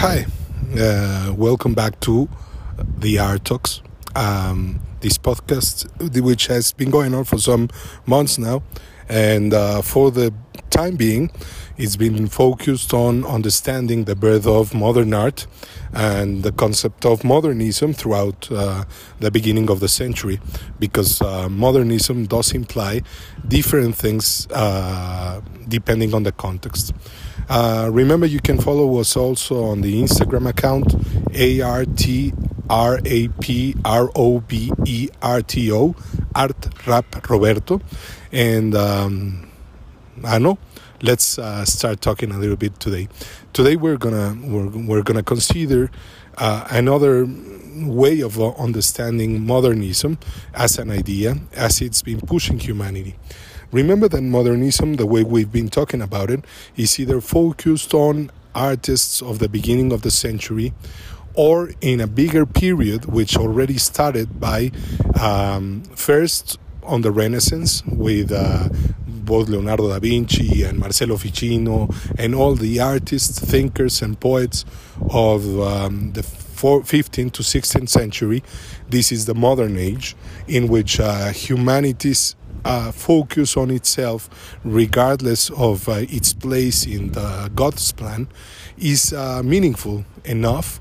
Hi, uh, welcome back to the Art Talks. Um, this podcast, which has been going on for some months now, and uh, for the time being, it's been focused on understanding the birth of modern art and the concept of modernism throughout uh, the beginning of the century, because uh, modernism does imply different things uh, depending on the context. Uh, remember, you can follow us also on the Instagram account A R T R A P R O B E R T O Art Rap Roberto, and um, I know. Let's uh, start talking a little bit today. Today we're gonna we're, we're gonna consider uh, another way of understanding modernism as an idea, as it's been pushing humanity. Remember that modernism, the way we've been talking about it, is either focused on artists of the beginning of the century or in a bigger period, which already started by um, first on the Renaissance with uh, both Leonardo da Vinci and Marsilio Ficino and all the artists, thinkers, and poets of um, the 15th to 16th century. This is the modern age in which uh, humanity's uh, focus on itself, regardless of uh, its place in the God's plan, is uh, meaningful enough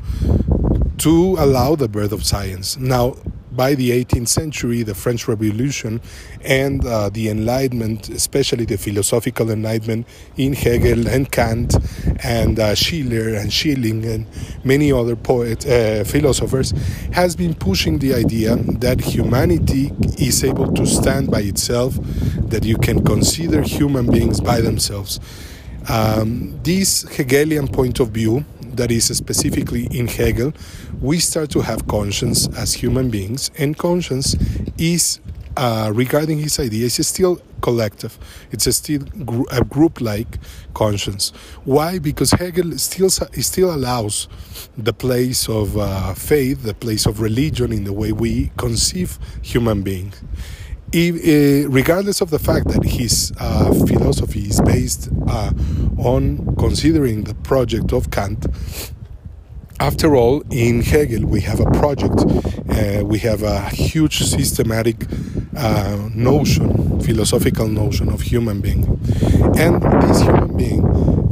to allow the birth of science. Now, by the 18th century, the French Revolution and uh, the Enlightenment, especially the philosophical Enlightenment in Hegel and Kant and uh, Schiller and Schelling and many other poets, uh, philosophers, has been pushing the idea that humanity is able to stand by itself, that you can consider human beings by themselves. Um, this Hegelian point of view that is specifically in Hegel, we start to have conscience as human beings, and conscience is uh, regarding his ideas is still collective. It's a still gr- a group-like conscience. Why? Because Hegel still still allows the place of uh, faith, the place of religion in the way we conceive human beings. If, uh, regardless of the fact that his uh, philosophy is based uh, on considering the project of Kant, after all, in Hegel, we have a project, uh, we have a huge systematic uh, notion, philosophical notion of human being. And this human being,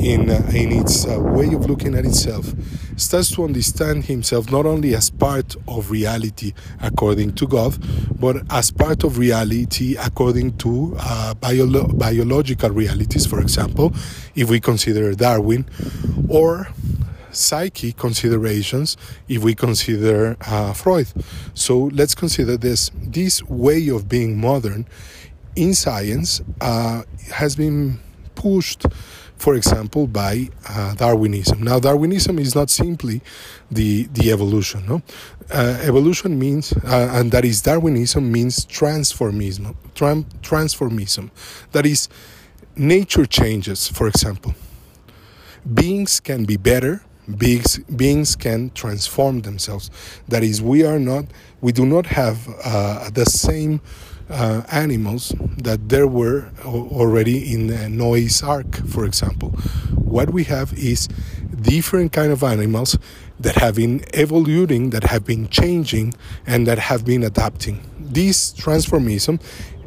in, uh, in its uh, way of looking at itself, starts to understand himself not only as part of reality according to God, but as part of reality according to uh, bio- biological realities, for example, if we consider Darwin, or psyche considerations if we consider uh, Freud. So let's consider this. This way of being modern in science uh, has been pushed for example, by uh, Darwinism. Now, Darwinism is not simply the the evolution. No, uh, evolution means, uh, and that is Darwinism means transformism. Tran- transformism. That is, nature changes. For example, beings can be better beings, beings can transform themselves. That is, we are not, we do not have uh, the same uh, animals that there were already in Noah's Ark, for example. What we have is different kind of animals that have been evolving, that have been changing, and that have been adapting. This transformism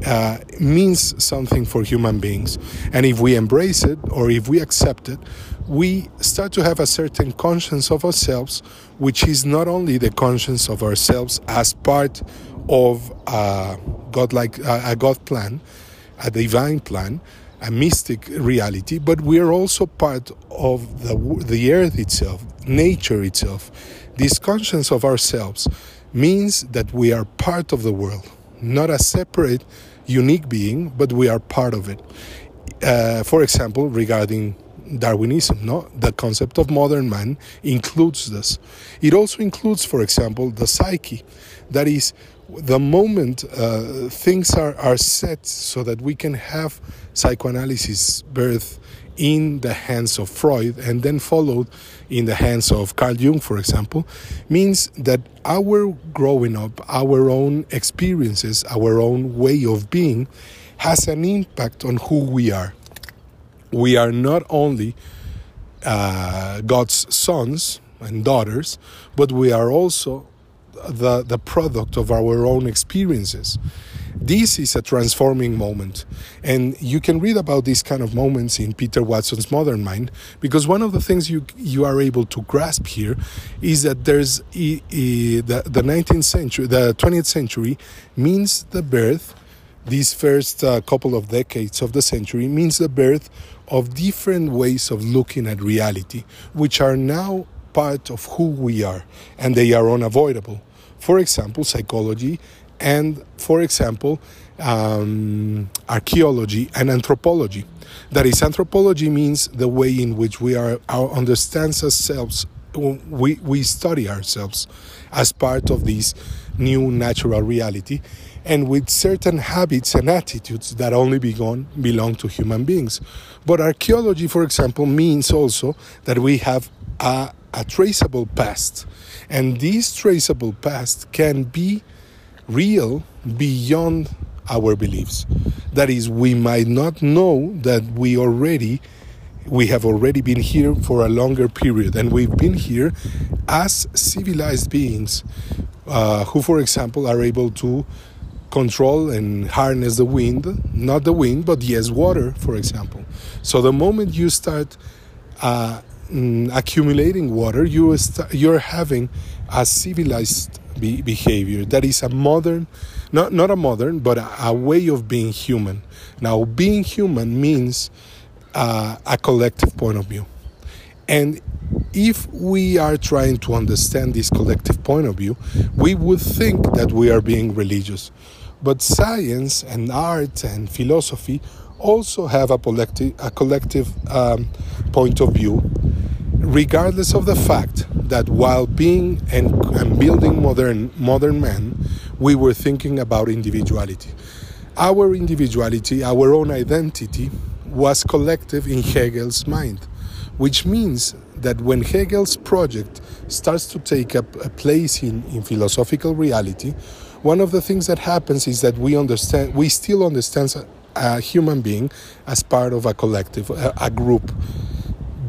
uh, means something for human beings, and if we embrace it or if we accept it, we start to have a certain conscience of ourselves, which is not only the conscience of ourselves as part of a godlike a God plan, a divine plan, a mystic reality, but we are also part of the the earth itself, nature itself. This conscience of ourselves means that we are part of the world, not a separate, unique being, but we are part of it. Uh, for example, regarding Darwinism, no? The concept of modern man includes this. It also includes, for example, the psyche. That is, the moment uh, things are, are set so that we can have psychoanalysis birth in the hands of Freud and then followed in the hands of Carl Jung, for example, means that our growing up, our own experiences, our own way of being has an impact on who we are. We are not only uh, God's sons, and daughters, but we are also the, the product of our own experiences. This is a transforming moment. And you can read about these kind of moments in Peter Watson's Modern Mind because one of the things you, you are able to grasp here is that there's the, the 19th century, the 20th century means the birth, these first uh, couple of decades of the century means the birth of different ways of looking at reality, which are now part of who we are and they are unavoidable. For example, psychology and, for example, um, archaeology and anthropology. That is, anthropology means the way in which we are our understands ourselves. We, we study ourselves as part of this new natural reality and with certain habits and attitudes that only belong, belong to human beings. But archaeology, for example, means also that we have a, a traceable past. And this traceable past can be real beyond our beliefs. That is, we might not know that we already we have already been here for a longer period, and we've been here as civilized beings uh, who, for example, are able to control and harness the wind, not the wind, but yes, water, for example. So the moment you start uh, mm, accumulating water, you st- you're having a civilized be- behavior. That is a modern, not, not a modern, but a, a way of being human. Now, being human means uh, a collective point of view. And if we are trying to understand this collective point of view, we would think that we are being religious. But science and art and philosophy also have a collective, a collective um, point of view, regardless of the fact that while being and, and building modern, modern man, we were thinking about individuality. Our individuality, our own identity, was collective in Hegel's mind, which means that when Hegel's project starts to take up a place in, in philosophical reality, one of the things that happens is that we understand, we still understand a, human being as part of a collective, a, a group.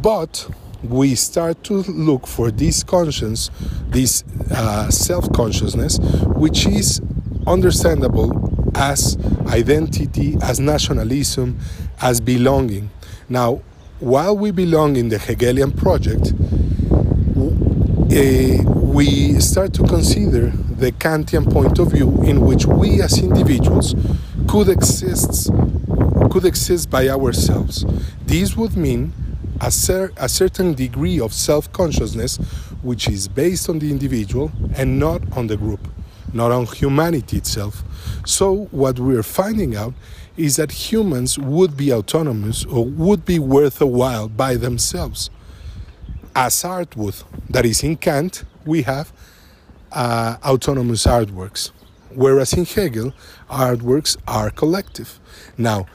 But we start to look for this conscience, this uh, self consciousness, which is understandable as identity, as nationalism, as belonging. Now, while we belong in the Hegelian project, uh, we start to consider the Kantian point of view in which we as individuals could exist could exist by ourselves. This would mean a, cer- a certain degree of self-consciousness which is based on the individual and not on the group, not on humanity itself. So what we're finding out is that humans would be autonomous or would be worth a while by themselves as art would. That is, in Kant, we have uh, autonomous artworks, whereas in Hegel, artworks are collective. Now,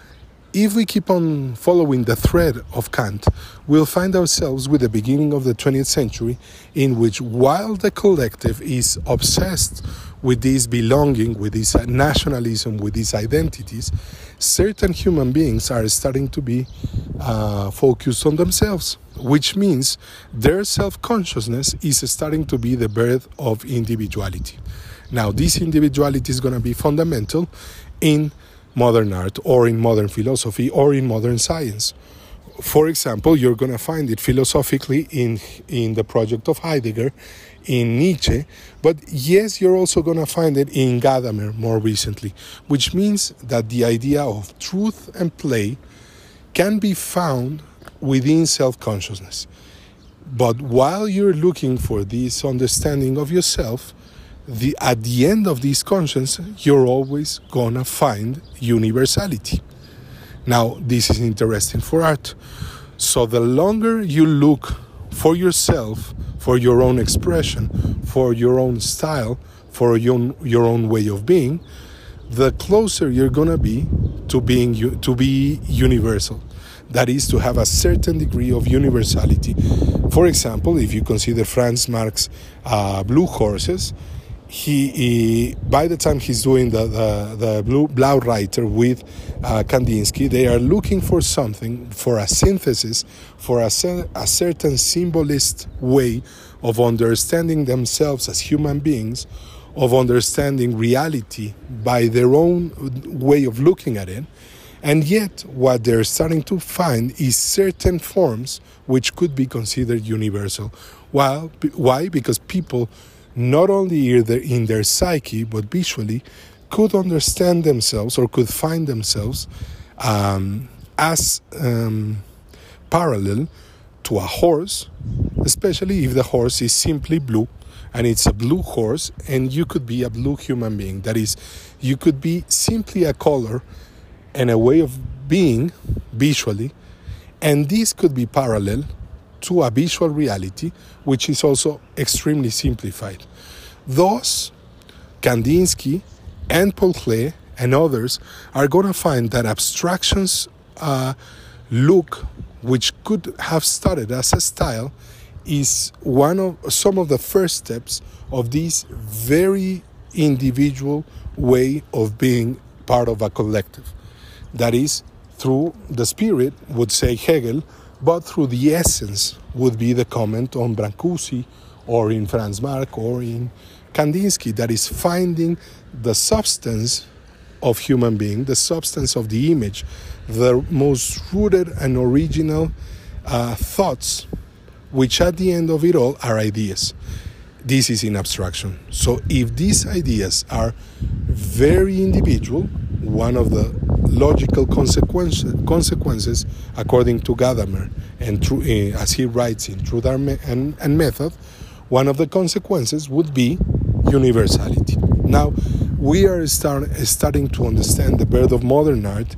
if we keep on following the thread of Kant, we'll find ourselves with the beginning of the 20th century, in which while the collective is obsessed with this belonging, with this nationalism, with these identities, certain human beings are starting to be uh, focused on themselves, which means their self consciousness is starting to be the birth of individuality. Now, this individuality is going to be fundamental in modern art or in modern philosophy or in modern science. For example, you're going to find it philosophically in, in the project of Heidegger, in Nietzsche, but yes, you're also going to find it in Gadamer more recently, which means that the idea of truth and play can be found within self consciousness. But while you're looking for this understanding of yourself, the, at the end of this conscience, you're always gonna find universality. Now, this is interesting for art. So, the longer you look for yourself, for your own expression, for your own style, for your own, your own way of being, the closer you're gonna be to being to be universal. That is to have a certain degree of universality. For example, if you consider Franz Marc's uh, Blue Horses, he, he, by the time he's doing the the, the blue Blaue Reiter with uh, Kandinsky, they are looking for something for a synthesis, for a, a certain symbolist way of understanding themselves as human beings, of understanding reality by their own way of looking at it. And yet, what they're starting to find is certain forms which could be considered universal. Well, why? Because people not only in their psyche but visually could understand themselves or could find themselves um, as um, parallel to a horse, especially if the horse is simply blue and it's a blue horse, and you could be a blue human being. That is, you could be simply a color and a way of being visually, and this could be parallel to a visual reality, which is also extremely simplified. Thus, Kandinsky and Paul Klee and others are going to find that abstractions uh, look, which could have started as a style, is one of some of the first steps of this very individual way of being part of a collective. That is, through the spirit, would say Hegel, but through the essence would be the comment on Brancusi or in Franz Marc or in Kandinsky that is finding the substance of human being, the substance of the image, the most rooted and original uh, thoughts, which at the end of it all are ideas. This is in abstraction. So if these ideas are very individual, one of the logical consequences, consequences according to Gadamer, and through, uh, as he writes in Truth and, and Method, one of the consequences would be universality. Now, we are start, starting to understand the birth of modern art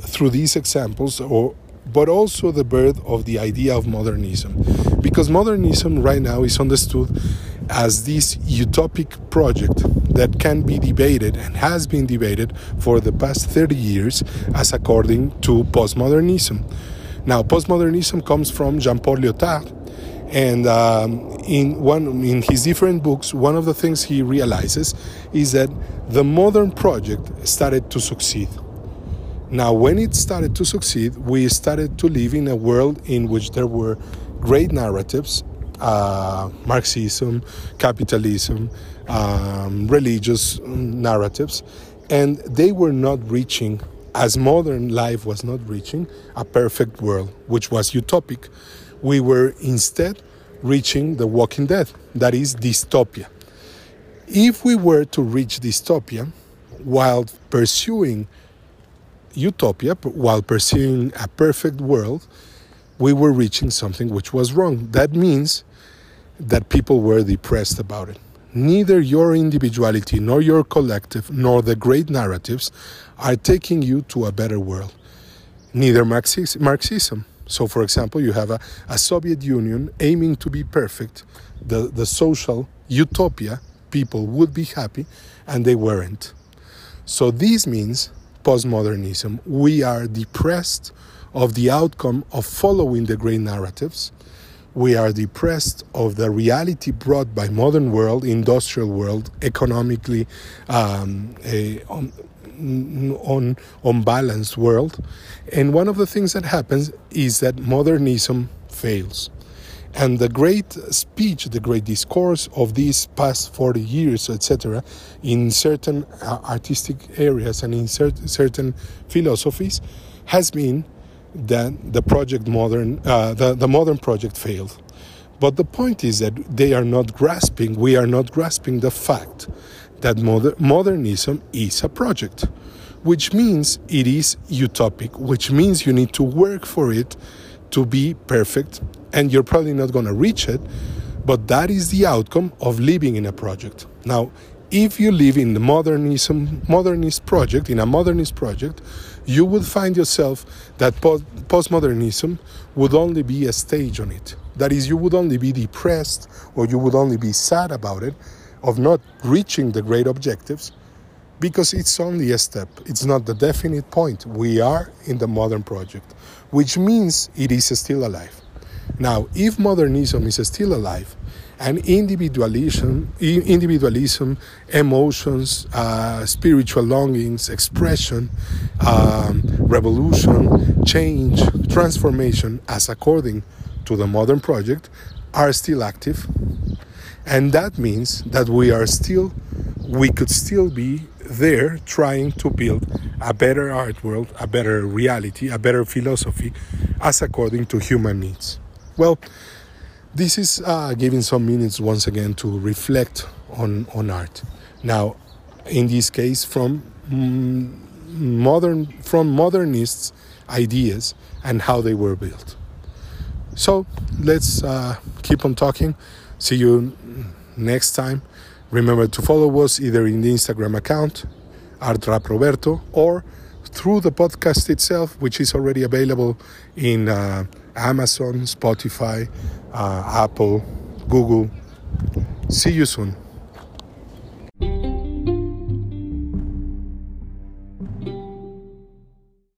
through these examples, or, but also the birth of the idea of modernism. Because modernism right now is understood as this utopic project that can be debated and has been debated for the past 30 years as according to postmodernism. Now, postmodernism comes from Jean Paul Lyotard, and um, in one in his different books, one of the things he realizes is that the modern project started to succeed. Now, when it started to succeed, we started to live in a world in which there were great narratives uh, Marxism, capitalism, um, religious narratives, and they were not reaching, as modern life was not reaching, a perfect world, which was utopic. We were instead reaching the walking dead, that is dystopia. If we were to reach dystopia while pursuing utopia, while pursuing a perfect world, we were reaching something which was wrong. That means that people were depressed about it. Neither your individuality, nor your collective, nor the great narratives are taking you to a better world. Neither Marxism. So, for example, you have a, a Soviet Union aiming to be perfect, the, the social utopia, people would be happy, and they weren't. So, this means postmodernism. We are depressed of the outcome of following the great narratives. We are depressed of the reality brought by modern world, industrial world, economically um, a, on, on unbalanced world. And one of the things that happens is that modernism fails. And the great speech, the great discourse of these past 40 years, etc., in certain uh, artistic areas and in cert- certain philosophies, has been that the project modern, uh, the, the modern project failed. But the point is that they are not grasping, we are not grasping the fact that moder- modernism is a project, which means it is utopic, which means you need to work for it to be perfect, and you're probably not going to reach it, but that is the outcome of living in a project. Now, if you live in the modernism modernist project, in a modernist project, you would find yourself that postmodernism would only be a stage on it. That is, you would only be depressed or you would only be sad about it, of not reaching the great objectives, because it's only a step. It's not the definite point. We are in the modern project, which means it is still alive. Now, if modernism is still alive, and individualism, individualism, emotions, uh, spiritual longings, expression, um, revolution, change, transformation, as according to the modern project, are still active, and that means that we are still, we could still be there trying to build a better art world, a better reality, a better philosophy, as according to human needs. Well, this is uh, giving some minutes once again to reflect on, on art. Now, in this case, from mm, modern from modernists' ideas and how they were built. So let's uh, keep on talking. See you next time. Remember to follow us either in the Instagram account, Artrap Roberto, or through the podcast itself, which is already available in uh, Amazon, Spotify, uh, Apple, Google. See you soon.